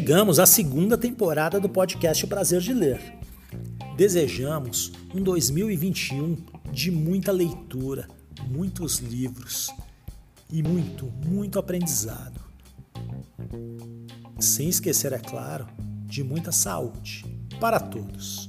Chegamos à segunda temporada do podcast O Prazer de Ler. Desejamos um 2021 de muita leitura, muitos livros e muito, muito aprendizado. Sem esquecer, é claro, de muita saúde para todos.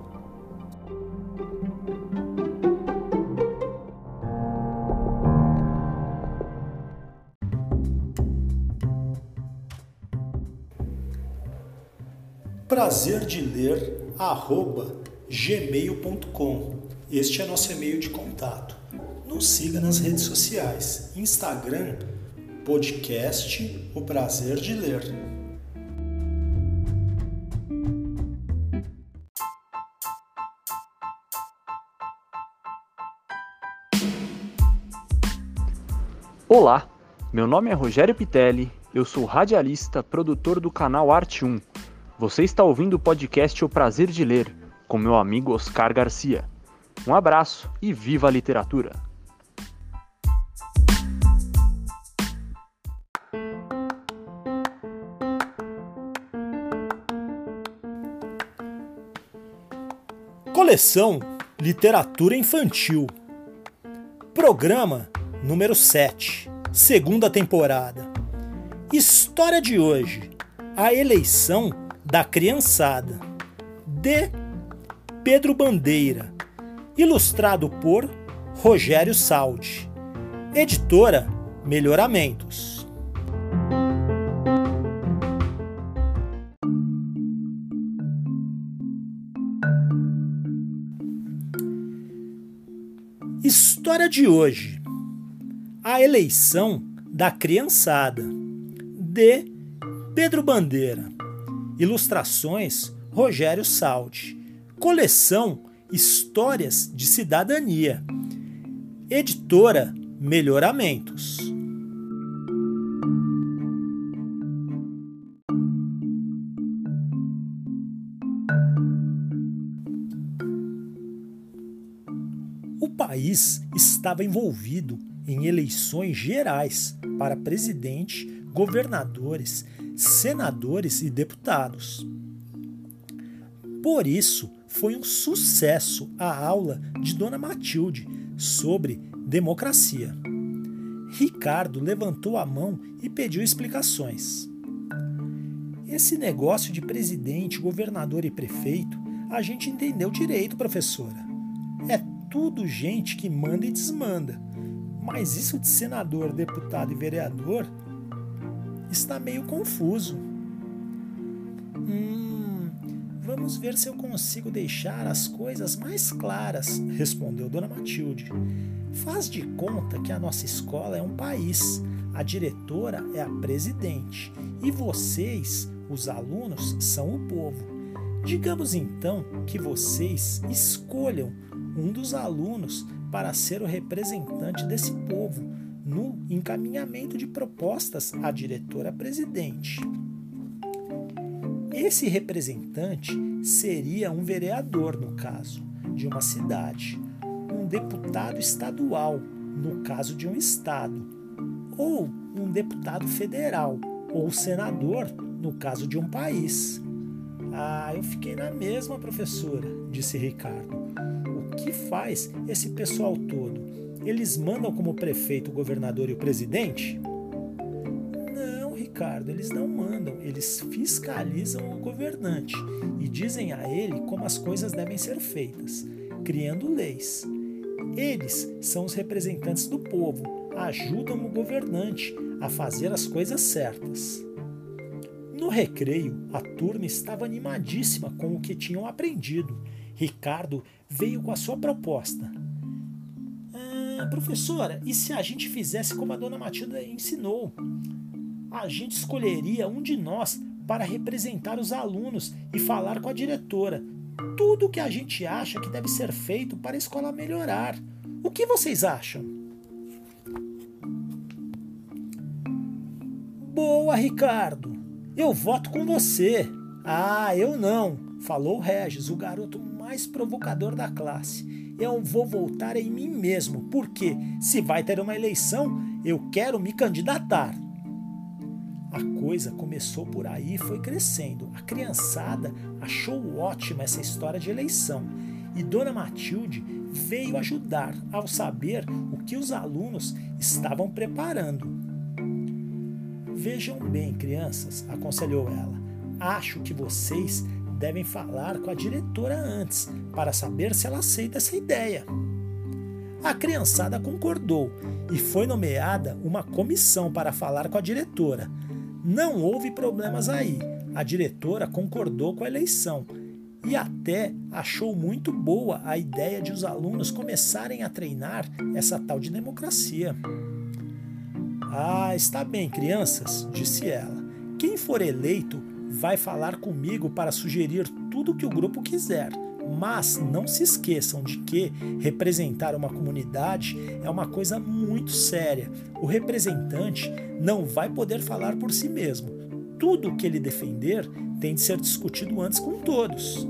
Prazer de ler arroba gmail.com. Este é nosso e-mail de contato. Nos siga nas redes sociais, Instagram, podcast O Prazer de Ler. Olá, meu nome é Rogério Pitelli, eu sou radialista, produtor do canal Arte 1 você está ouvindo o podcast O Prazer de Ler, com meu amigo Oscar Garcia. Um abraço e viva a literatura! Coleção Literatura Infantil. Programa número 7, segunda temporada. História de hoje: a eleição da Criançada, de Pedro Bandeira, ilustrado por Rogério Saldi, editora Melhoramentos. História de hoje: A eleição da criançada, de Pedro Bandeira. Ilustrações Rogério Saldi. Coleção Histórias de Cidadania. Editora Melhoramentos. O país estava envolvido em eleições gerais para presidente, governadores senadores e deputados. Por isso, foi um sucesso a aula de Dona Matilde sobre democracia. Ricardo levantou a mão e pediu explicações. Esse negócio de presidente, governador e prefeito, a gente entendeu direito, professora. É tudo gente que manda e desmanda. Mas isso de senador, deputado e vereador está meio confuso. Hum, vamos ver se eu consigo deixar as coisas mais claras, respondeu Dona Matilde. Faz de conta que a nossa escola é um país, a diretora é a presidente e vocês, os alunos, são o povo. Digamos então que vocês escolham um dos alunos para ser o representante desse povo no encaminhamento de propostas à diretora-presidente. Esse representante seria um vereador, no caso, de uma cidade, um deputado estadual, no caso de um estado, ou um deputado federal, ou senador, no caso de um país. Ah, eu fiquei na mesma, professora, disse Ricardo. O que faz esse pessoal todo? Eles mandam como prefeito o governador e o presidente? Ricardo, eles não mandam, eles fiscalizam o governante e dizem a ele como as coisas devem ser feitas, criando leis. Eles são os representantes do povo, ajudam o governante a fazer as coisas certas. No recreio, a turma estava animadíssima com o que tinham aprendido. Ricardo veio com a sua proposta. Ah, professora, e se a gente fizesse como a dona Matilda ensinou? A gente escolheria um de nós para representar os alunos e falar com a diretora. Tudo o que a gente acha que deve ser feito para a escola melhorar. O que vocês acham? Boa, Ricardo! Eu voto com você. Ah, eu não, falou Regis, o garoto mais provocador da classe. Eu vou voltar em mim mesmo, porque se vai ter uma eleição, eu quero me candidatar. A coisa começou por aí e foi crescendo. A criançada achou ótima essa história de eleição e Dona Matilde veio ajudar ao saber o que os alunos estavam preparando. Vejam bem, crianças, aconselhou ela. Acho que vocês devem falar com a diretora antes para saber se ela aceita essa ideia. A criançada concordou e foi nomeada uma comissão para falar com a diretora. Não houve problemas aí. A diretora concordou com a eleição e até achou muito boa a ideia de os alunos começarem a treinar essa tal de democracia. Ah, está bem, crianças, disse ela. Quem for eleito vai falar comigo para sugerir tudo o que o grupo quiser. Mas não se esqueçam de que representar uma comunidade é uma coisa muito séria. O representante não vai poder falar por si mesmo. Tudo o que ele defender tem de ser discutido antes com todos.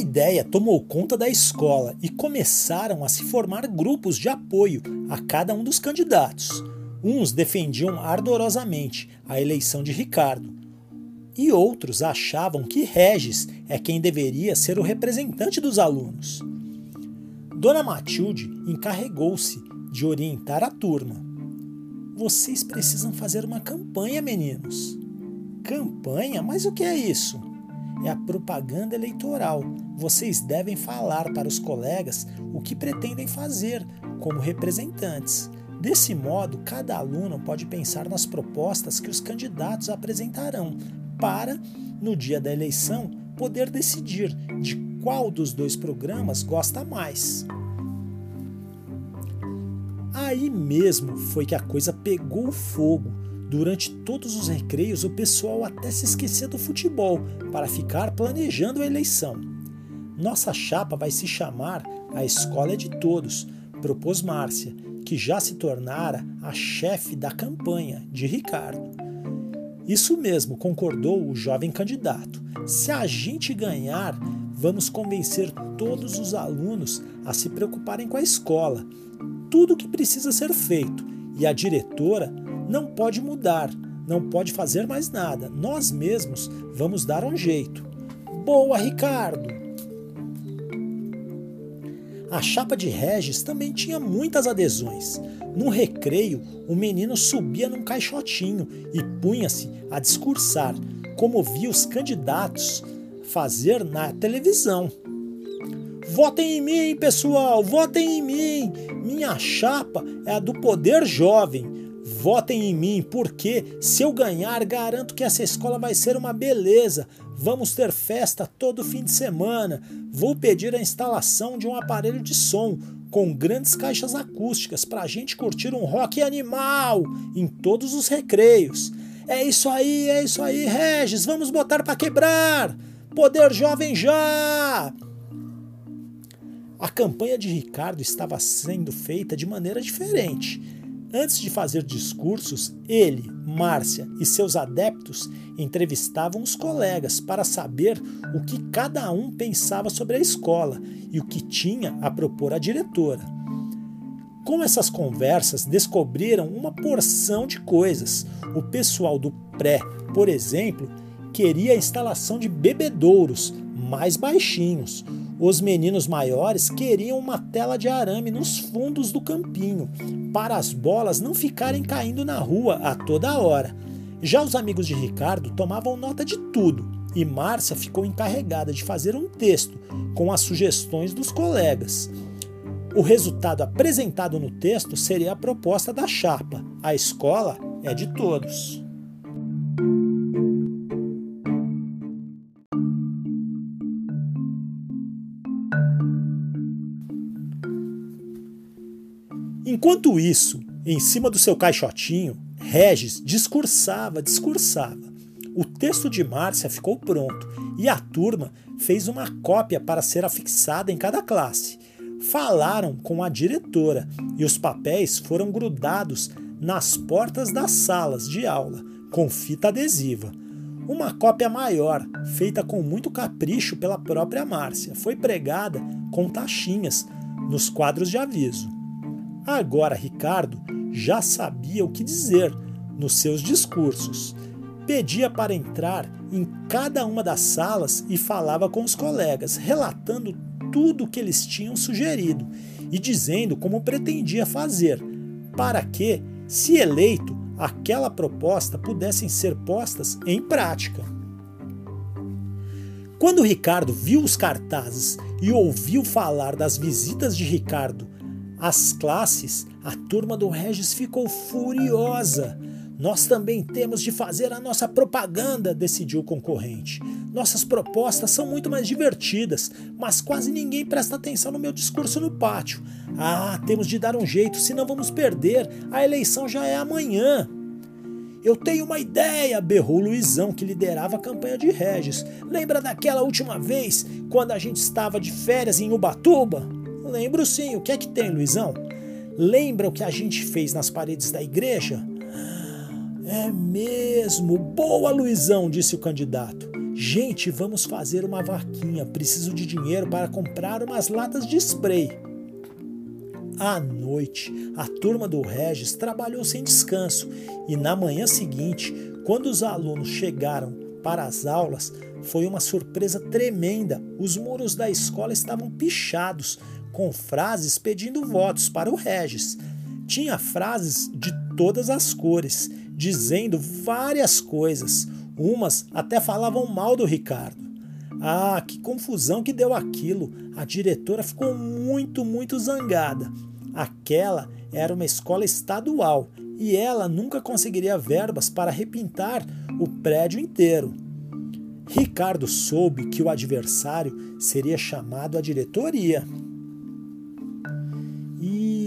Ideia tomou conta da escola e começaram a se formar grupos de apoio a cada um dos candidatos. Uns defendiam ardorosamente a eleição de Ricardo, e outros achavam que Regis é quem deveria ser o representante dos alunos. Dona Matilde encarregou-se de orientar a turma. Vocês precisam fazer uma campanha, meninos. Campanha? Mas o que é isso? é a propaganda eleitoral. Vocês devem falar para os colegas o que pretendem fazer como representantes. Desse modo, cada aluno pode pensar nas propostas que os candidatos apresentarão para, no dia da eleição, poder decidir de qual dos dois programas gosta mais. Aí mesmo foi que a coisa pegou fogo Durante todos os recreios, o pessoal até se esquecia do futebol para ficar planejando a eleição. Nossa chapa vai se chamar A Escola é de Todos, propôs Márcia, que já se tornara a chefe da campanha de Ricardo. Isso mesmo, concordou o jovem candidato. Se a gente ganhar, vamos convencer todos os alunos a se preocuparem com a escola. Tudo o que precisa ser feito e a diretora não pode mudar, não pode fazer mais nada. Nós mesmos vamos dar um jeito. Boa, Ricardo! A chapa de Regis também tinha muitas adesões. No recreio, o menino subia num caixotinho e punha-se a discursar, como via os candidatos fazer na televisão. Votem em mim, pessoal, votem em mim. Minha chapa é a do poder jovem. Votem em mim, porque se eu ganhar, garanto que essa escola vai ser uma beleza. Vamos ter festa todo fim de semana. Vou pedir a instalação de um aparelho de som com grandes caixas acústicas para a gente curtir um rock animal em todos os recreios. É isso aí, é isso aí, Regis, vamos botar para quebrar! Poder jovem já! A campanha de Ricardo estava sendo feita de maneira diferente. Antes de fazer discursos, ele, Márcia e seus adeptos entrevistavam os colegas para saber o que cada um pensava sobre a escola e o que tinha a propor à diretora. Com essas conversas, descobriram uma porção de coisas. O pessoal do pré, por exemplo, queria a instalação de bebedouros, mais baixinhos. Os meninos maiores queriam uma tela de arame nos fundos do campinho, para as bolas não ficarem caindo na rua a toda hora. Já os amigos de Ricardo tomavam nota de tudo e Márcia ficou encarregada de fazer um texto com as sugestões dos colegas. O resultado apresentado no texto seria a proposta da chapa. A escola é de todos. Enquanto isso, em cima do seu caixotinho, Regis discursava, discursava. O texto de Márcia ficou pronto e a turma fez uma cópia para ser afixada em cada classe. Falaram com a diretora e os papéis foram grudados nas portas das salas de aula com fita adesiva. Uma cópia maior, feita com muito capricho pela própria Márcia, foi pregada com taxinhas nos quadros de aviso. Agora Ricardo já sabia o que dizer nos seus discursos. Pedia para entrar em cada uma das salas e falava com os colegas, relatando tudo o que eles tinham sugerido e dizendo como pretendia fazer, para que, se eleito, aquela proposta pudessem ser postas em prática. Quando Ricardo viu os cartazes e ouviu falar das visitas de Ricardo as classes, a turma do Regis ficou furiosa. Nós também temos de fazer a nossa propaganda, decidiu o concorrente. Nossas propostas são muito mais divertidas, mas quase ninguém presta atenção no meu discurso no pátio. Ah, temos de dar um jeito, senão vamos perder. A eleição já é amanhã. Eu tenho uma ideia, berrou Luizão, que liderava a campanha de Regis. Lembra daquela última vez, quando a gente estava de férias em Ubatuba? Lembro sim. O que é que tem, Luizão? Lembra o que a gente fez nas paredes da igreja? É mesmo. Boa, Luizão, disse o candidato. Gente, vamos fazer uma vaquinha. Preciso de dinheiro para comprar umas latas de spray. À noite, a turma do Regis trabalhou sem descanso e na manhã seguinte, quando os alunos chegaram para as aulas, foi uma surpresa tremenda. Os muros da escola estavam pichados, com frases pedindo votos para o Regis. Tinha frases de todas as cores, dizendo várias coisas. Umas até falavam mal do Ricardo. Ah, que confusão que deu aquilo! A diretora ficou muito, muito zangada. Aquela era uma escola estadual e ela nunca conseguiria verbas para repintar o prédio inteiro. Ricardo soube que o adversário seria chamado à diretoria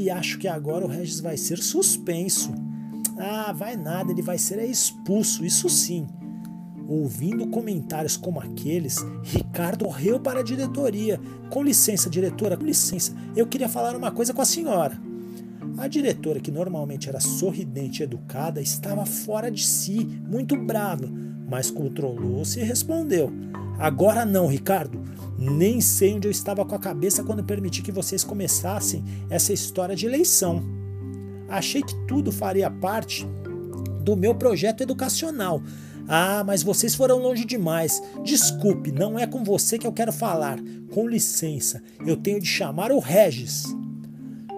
acho que agora o Regis vai ser suspenso. Ah, vai nada, ele vai ser expulso, isso sim. Ouvindo comentários como aqueles, Ricardo correu para a diretoria. Com licença, diretora, com licença, eu queria falar uma coisa com a senhora. A diretora, que normalmente era sorridente e educada, estava fora de si, muito brava, mas controlou-se e respondeu: Agora não, Ricardo. Nem sei onde eu estava com a cabeça quando permiti que vocês começassem essa história de eleição. Achei que tudo faria parte do meu projeto educacional. Ah, mas vocês foram longe demais. Desculpe, não é com você que eu quero falar. Com licença, eu tenho de chamar o Regis.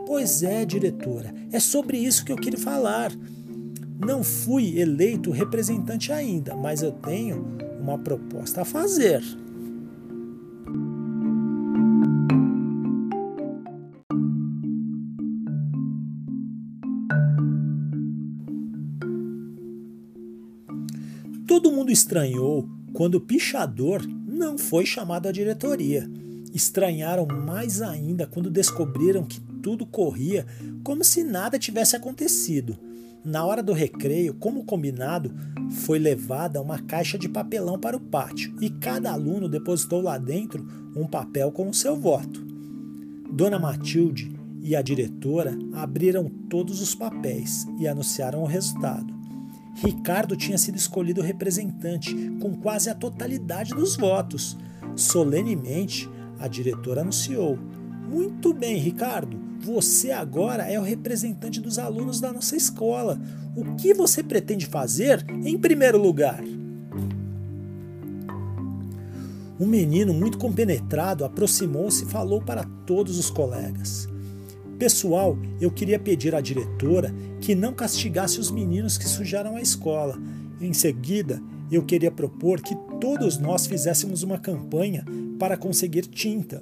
Pois é, diretora, é sobre isso que eu queria falar. Não fui eleito representante ainda, mas eu tenho uma proposta a fazer. Todo mundo estranhou quando o pichador não foi chamado à diretoria. Estranharam mais ainda quando descobriram que tudo corria como se nada tivesse acontecido. Na hora do recreio, como combinado, foi levada uma caixa de papelão para o pátio e cada aluno depositou lá dentro um papel com o seu voto. Dona Matilde e a diretora abriram todos os papéis e anunciaram o resultado. Ricardo tinha sido escolhido representante com quase a totalidade dos votos. Solenemente, a diretora anunciou: Muito bem, Ricardo, você agora é o representante dos alunos da nossa escola. O que você pretende fazer em primeiro lugar? Um menino muito compenetrado aproximou-se e falou para todos os colegas: Pessoal, eu queria pedir à diretora que não castigasse os meninos que sujaram a escola. Em seguida, eu queria propor que todos nós fizéssemos uma campanha para conseguir tinta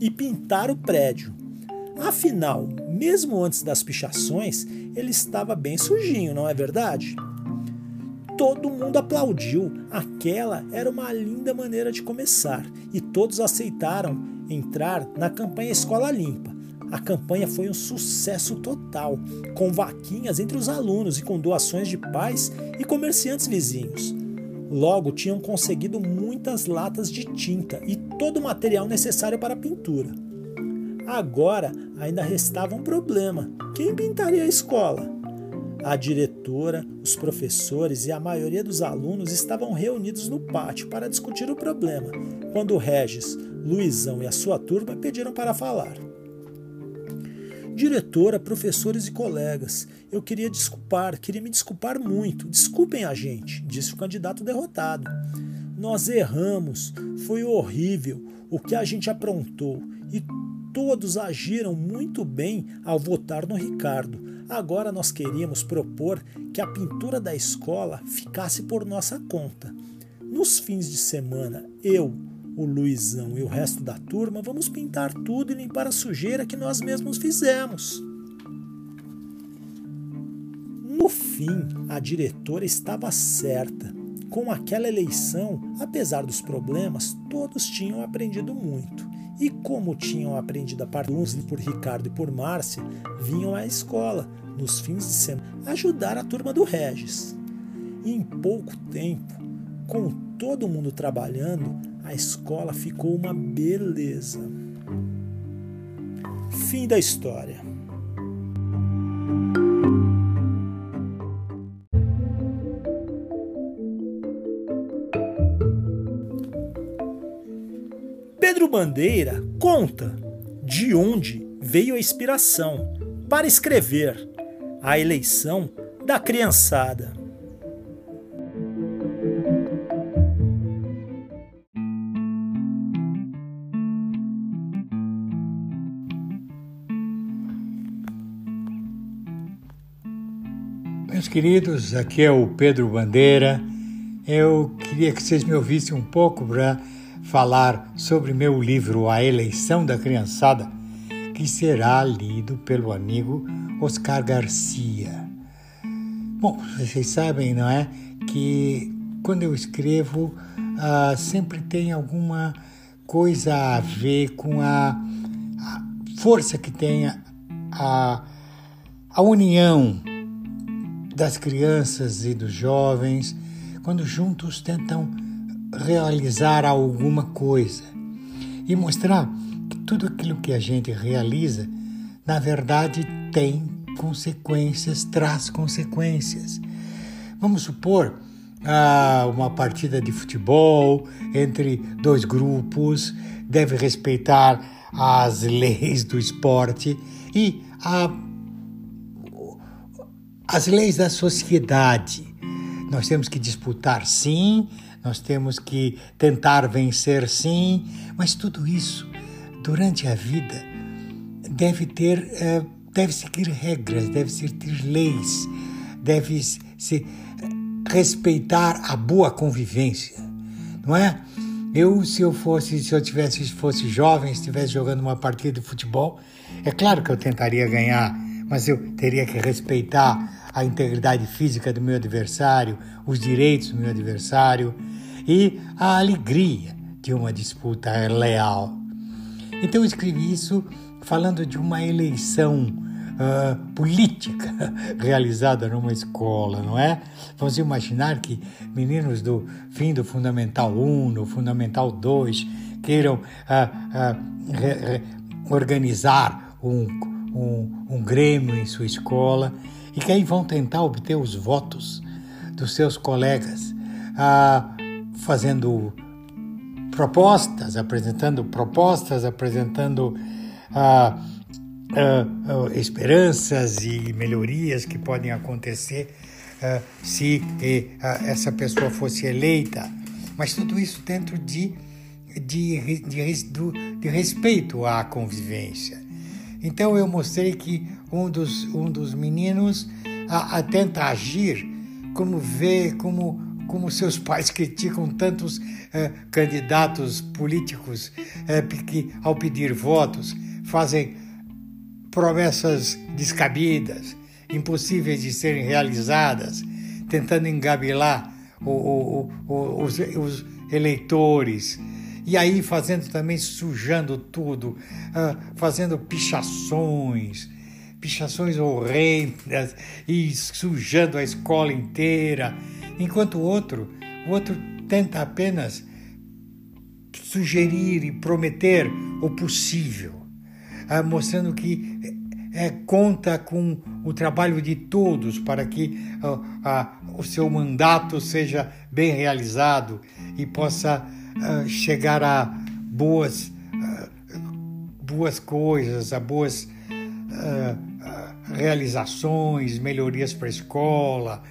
e pintar o prédio. Afinal, mesmo antes das pichações, ele estava bem sujinho, não é verdade? Todo mundo aplaudiu. Aquela era uma linda maneira de começar e todos aceitaram entrar na campanha Escola Limpa. A campanha foi um sucesso total, com vaquinhas entre os alunos e com doações de pais e comerciantes vizinhos. Logo tinham conseguido muitas latas de tinta e todo o material necessário para a pintura. Agora ainda restava um problema: quem pintaria a escola? A diretora, os professores e a maioria dos alunos estavam reunidos no pátio para discutir o problema, quando Regis, Luizão e a sua turma pediram para falar. Diretora, professores e colegas, eu queria desculpar, queria me desculpar muito. Desculpem a gente, disse o candidato derrotado. Nós erramos, foi horrível o que a gente aprontou e todos agiram muito bem ao votar no Ricardo. Agora nós queríamos propor que a pintura da escola ficasse por nossa conta. Nos fins de semana, eu, o Luizão e o resto da turma vamos pintar tudo e limpar a sujeira que nós mesmos fizemos. No fim, a diretora estava certa. Com aquela eleição, apesar dos problemas, todos tinham aprendido muito. E como tinham aprendido a parte por Ricardo e por Márcia, vinham à escola, nos fins de semana, ajudar a turma do Regis. E em pouco tempo, com todo mundo trabalhando, a escola ficou uma beleza. Fim da história. Pedro Bandeira conta de onde veio a inspiração para escrever a eleição da criançada. Queridos, aqui é o Pedro Bandeira. Eu queria que vocês me ouvissem um pouco para falar sobre meu livro A Eleição da Criançada, que será lido pelo amigo Oscar Garcia. Bom, vocês sabem, não é? Que quando eu escrevo, uh, sempre tem alguma coisa a ver com a, a força que tem a, a união das crianças e dos jovens quando juntos tentam realizar alguma coisa e mostrar que tudo aquilo que a gente realiza, na verdade, tem consequências, traz consequências. Vamos supor ah, uma partida de futebol entre dois grupos, deve respeitar as leis do esporte e a, as leis da sociedade. Nós temos que disputar sim, nós temos que tentar vencer sim, mas tudo isso durante a vida deve ter. Eh, deve seguir regras, deve seguir leis, deve se respeitar a boa convivência, não é? Eu, se eu fosse, se eu tivesse, se fosse jovem, estivesse jogando uma partida de futebol, é claro que eu tentaria ganhar, mas eu teria que respeitar a integridade física do meu adversário, os direitos do meu adversário e a alegria de uma disputa leal. Então eu escrevi isso falando de uma eleição uh, política realizada numa escola, não é? Vamos imaginar que meninos do fim do Fundamental 1, no Fundamental 2, queiram uh, uh, re, re, organizar um, um, um grêmio em sua escola e que aí vão tentar obter os votos dos seus colegas, fazendo propostas, apresentando propostas, apresentando uh, uh, uh, esperanças e melhorias que podem acontecer se essa pessoa fosse eleita. Mas tudo isso dentro de de, de, de respeito à convivência. Então eu mostrei que um dos, um dos meninos a, a tenta agir como vê, como, como seus pais criticam tantos eh, candidatos políticos eh, que, ao pedir votos, fazem promessas descabidas, impossíveis de serem realizadas, tentando engabilar o, o, o, os, os, eleitores. E aí fazendo também, sujando tudo, uh, fazendo pichações, pichações horrendas e sujando a escola inteira, enquanto o outro, o outro tenta apenas sugerir e prometer o possível, uh, mostrando que é, conta com o trabalho de todos para que uh, uh, o seu mandato seja bem realizado e possa uh, chegar a boas, boas coisas, a boas realizações, melhorias para a escola,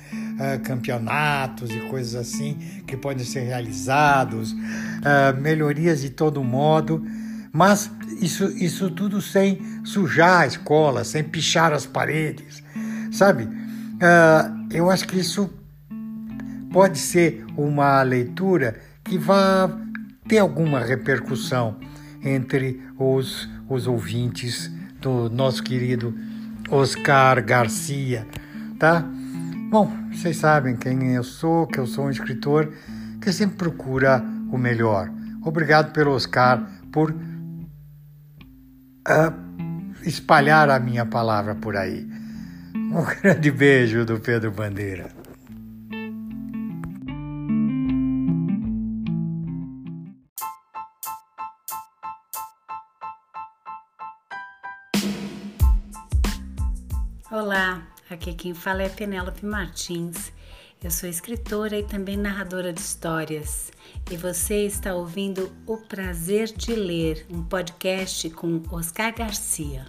campeonatos e coisas assim que podem ser realizados, melhorias de todo modo mas isso, isso tudo sem sujar a escola, sem pichar as paredes, sabe? Uh, eu acho que isso pode ser uma leitura que vá ter alguma repercussão entre os, os ouvintes do nosso querido Oscar Garcia, tá? Bom, vocês sabem quem eu sou, que eu sou um escritor que sempre procura o melhor. Obrigado pelo Oscar por uh, espalhar a minha palavra por aí. Um grande beijo do Pedro Bandeira. Aqui quem fala é Penélope Martins. Eu sou escritora e também narradora de histórias. E você está ouvindo O Prazer de Ler, um podcast com Oscar Garcia.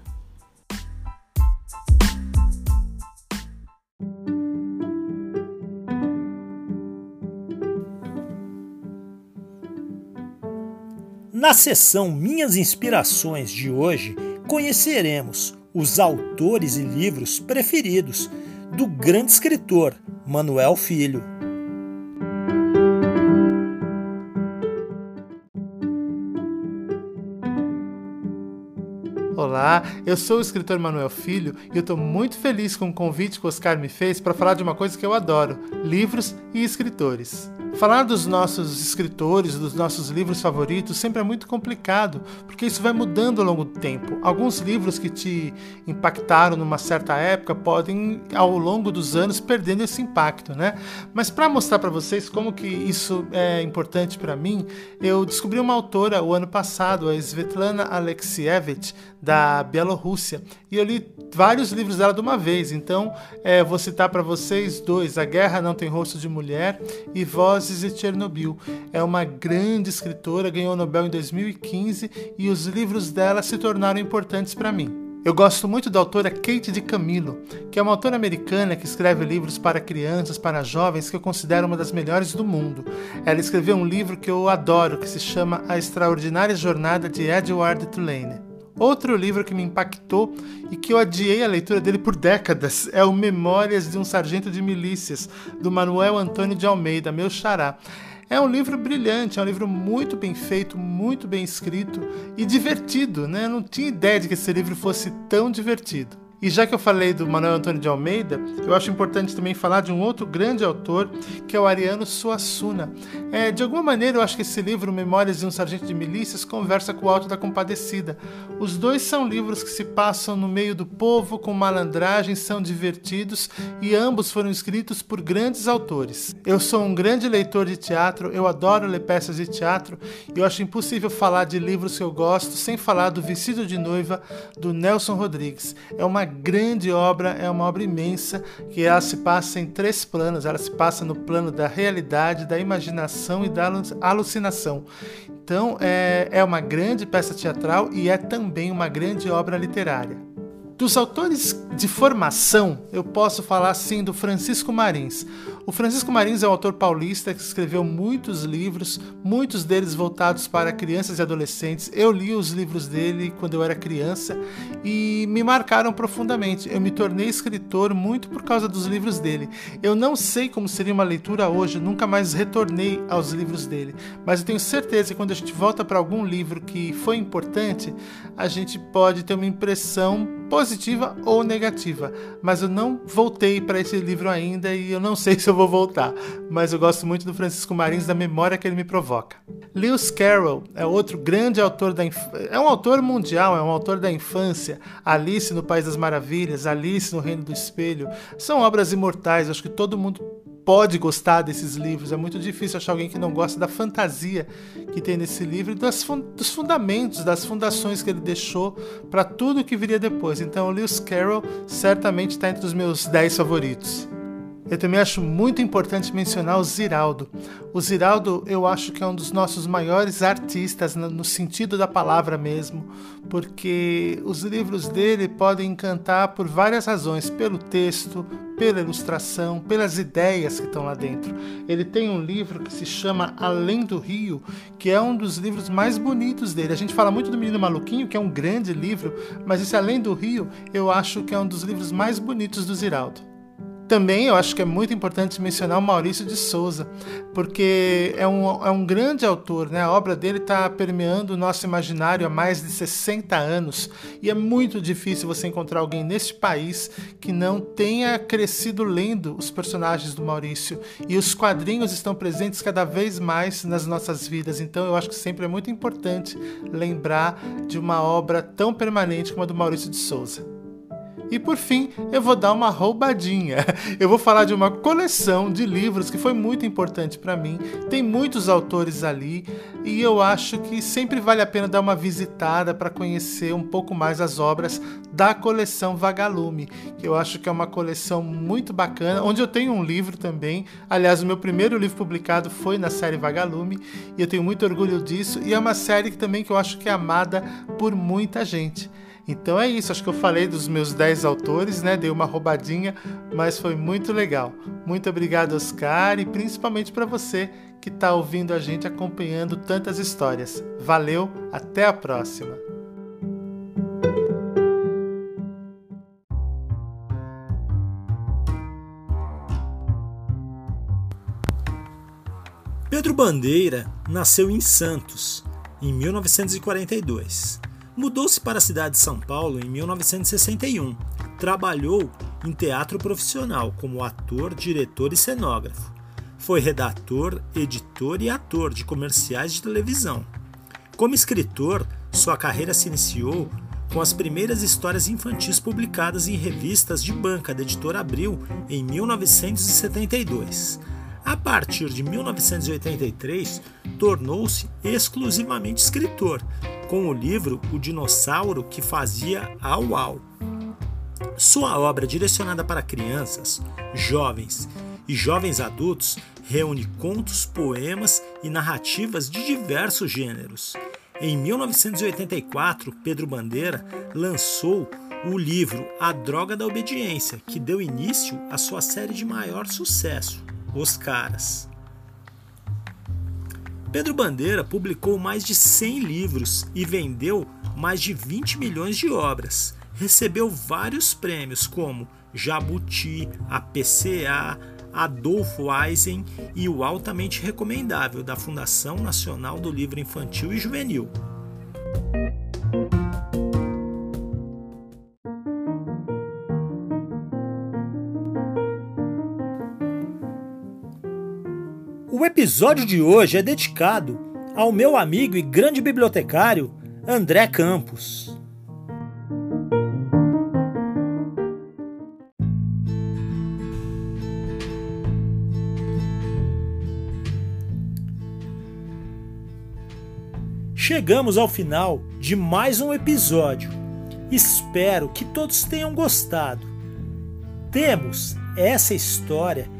Na sessão Minhas Inspirações de hoje, conheceremos os autores e livros preferidos do grande escritor Manuel Filho. Olá, eu sou o escritor Manuel Filho e eu estou muito feliz com o convite que o Oscar me fez para falar de uma coisa que eu adoro: livros e escritores. Falar dos nossos escritores, dos nossos livros favoritos, sempre é muito complicado, porque isso vai mudando ao longo do tempo. Alguns livros que te impactaram numa certa época podem, ao longo dos anos, perdendo esse impacto, né? Mas para mostrar para vocês como que isso é importante para mim, eu descobri uma autora o ano passado, a Svetlana Alexievich, da Bielorrússia, e eu li vários livros dela de uma vez. Então, é, vou citar para vocês dois: A Guerra Não Tem Rosto de Mulher e Vozes de Chernobyl. É uma grande escritora, ganhou o Nobel em 2015 e os livros dela se tornaram importantes para mim. Eu gosto muito da autora Kate de Camilo, que é uma autora americana que escreve livros para crianças, para jovens, que eu considero uma das melhores do mundo. Ela escreveu um livro que eu adoro, que se chama A Extraordinária Jornada de Edward Tulane. Outro livro que me impactou e que eu adiei a leitura dele por décadas é o Memórias de um Sargento de Milícias, do Manuel Antônio de Almeida, meu xará. É um livro brilhante, é um livro muito bem feito, muito bem escrito e divertido, né? Eu não tinha ideia de que esse livro fosse tão divertido. E já que eu falei do Manuel Antônio de Almeida, eu acho importante também falar de um outro grande autor, que é o Ariano Suassuna. É, de alguma maneira, eu acho que esse livro, Memórias de um Sargento de Milícias, conversa com o Alto da Compadecida. Os dois são livros que se passam no meio do povo, com malandragem, são divertidos e ambos foram escritos por grandes autores. Eu sou um grande leitor de teatro, eu adoro ler peças de teatro e eu acho impossível falar de livros que eu gosto sem falar do Vestido de Noiva, do Nelson Rodrigues. É uma grande obra, é uma obra imensa, que ela se passa em três planos. Ela se passa no plano da realidade, da imaginação e da alucinação. Então, é, é uma grande peça teatral e é também uma grande obra literária. Dos autores de formação, eu posso falar sim do Francisco Marins. O Francisco Marins é um autor paulista que escreveu muitos livros, muitos deles voltados para crianças e adolescentes. Eu li os livros dele quando eu era criança e me marcaram profundamente. Eu me tornei escritor muito por causa dos livros dele. Eu não sei como seria uma leitura hoje, nunca mais retornei aos livros dele, mas eu tenho certeza que quando a gente volta para algum livro que foi importante, a gente pode ter uma impressão positiva ou negativa. Mas eu não voltei para esse livro ainda e eu não sei se eu vou voltar. Mas eu gosto muito do Francisco Marins, da memória que ele me provoca. Lewis Carroll é outro grande autor da inf... é um autor mundial, é um autor da infância. Alice no País das Maravilhas, Alice no Reino do Espelho, são obras imortais. Acho que todo mundo pode gostar desses livros. É muito difícil achar alguém que não gosta da fantasia que tem nesse livro e das, dos fundamentos, das fundações que ele deixou para tudo que viria depois. Então, Lewis Carroll certamente está entre os meus 10 favoritos. Eu também acho muito importante mencionar o Ziraldo. O Ziraldo, eu acho que é um dos nossos maiores artistas, no sentido da palavra mesmo, porque os livros dele podem encantar por várias razões: pelo texto, pela ilustração, pelas ideias que estão lá dentro. Ele tem um livro que se chama Além do Rio, que é um dos livros mais bonitos dele. A gente fala muito do Menino Maluquinho, que é um grande livro, mas esse Além do Rio eu acho que é um dos livros mais bonitos do Ziraldo. Também eu acho que é muito importante mencionar o Maurício de Souza, porque é um, é um grande autor, né? a obra dele está permeando o nosso imaginário há mais de 60 anos e é muito difícil você encontrar alguém neste país que não tenha crescido lendo os personagens do Maurício. E os quadrinhos estão presentes cada vez mais nas nossas vidas, então eu acho que sempre é muito importante lembrar de uma obra tão permanente como a do Maurício de Souza. E por fim, eu vou dar uma roubadinha. Eu vou falar de uma coleção de livros que foi muito importante para mim. Tem muitos autores ali e eu acho que sempre vale a pena dar uma visitada para conhecer um pouco mais as obras da coleção Vagalume, que eu acho que é uma coleção muito bacana, onde eu tenho um livro também. Aliás, o meu primeiro livro publicado foi na série Vagalume e eu tenho muito orgulho disso. E é uma série que também que eu acho que é amada por muita gente. Então é isso, acho que eu falei dos meus 10 autores, né? Dei uma roubadinha, mas foi muito legal. Muito obrigado, Oscar, e principalmente para você que está ouvindo a gente acompanhando tantas histórias. Valeu, até a próxima! Pedro Bandeira nasceu em Santos, em 1942. Mudou-se para a cidade de São Paulo em 1961. Trabalhou em teatro profissional como ator, diretor e cenógrafo. Foi redator, editor e ator de comerciais de televisão. Como escritor, sua carreira se iniciou com as primeiras histórias infantis publicadas em revistas de banca da editora Abril em 1972. A partir de 1983, tornou-se exclusivamente escritor, com o livro O Dinossauro que Fazia Au Au. Sua obra direcionada para crianças, jovens e jovens adultos reúne contos, poemas e narrativas de diversos gêneros. Em 1984, Pedro Bandeira lançou o livro A Droga da Obediência, que deu início à sua série de maior sucesso, Os Caras. Pedro Bandeira publicou mais de 100 livros e vendeu mais de 20 milhões de obras. Recebeu vários prêmios como Jabuti, a PCA, Adolfo Eisen e o altamente recomendável da Fundação Nacional do Livro Infantil e Juvenil. O episódio de hoje é dedicado ao meu amigo e grande bibliotecário André Campos. Chegamos ao final de mais um episódio. Espero que todos tenham gostado. Temos essa história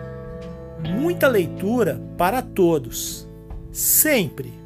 Muita leitura para todos, sempre!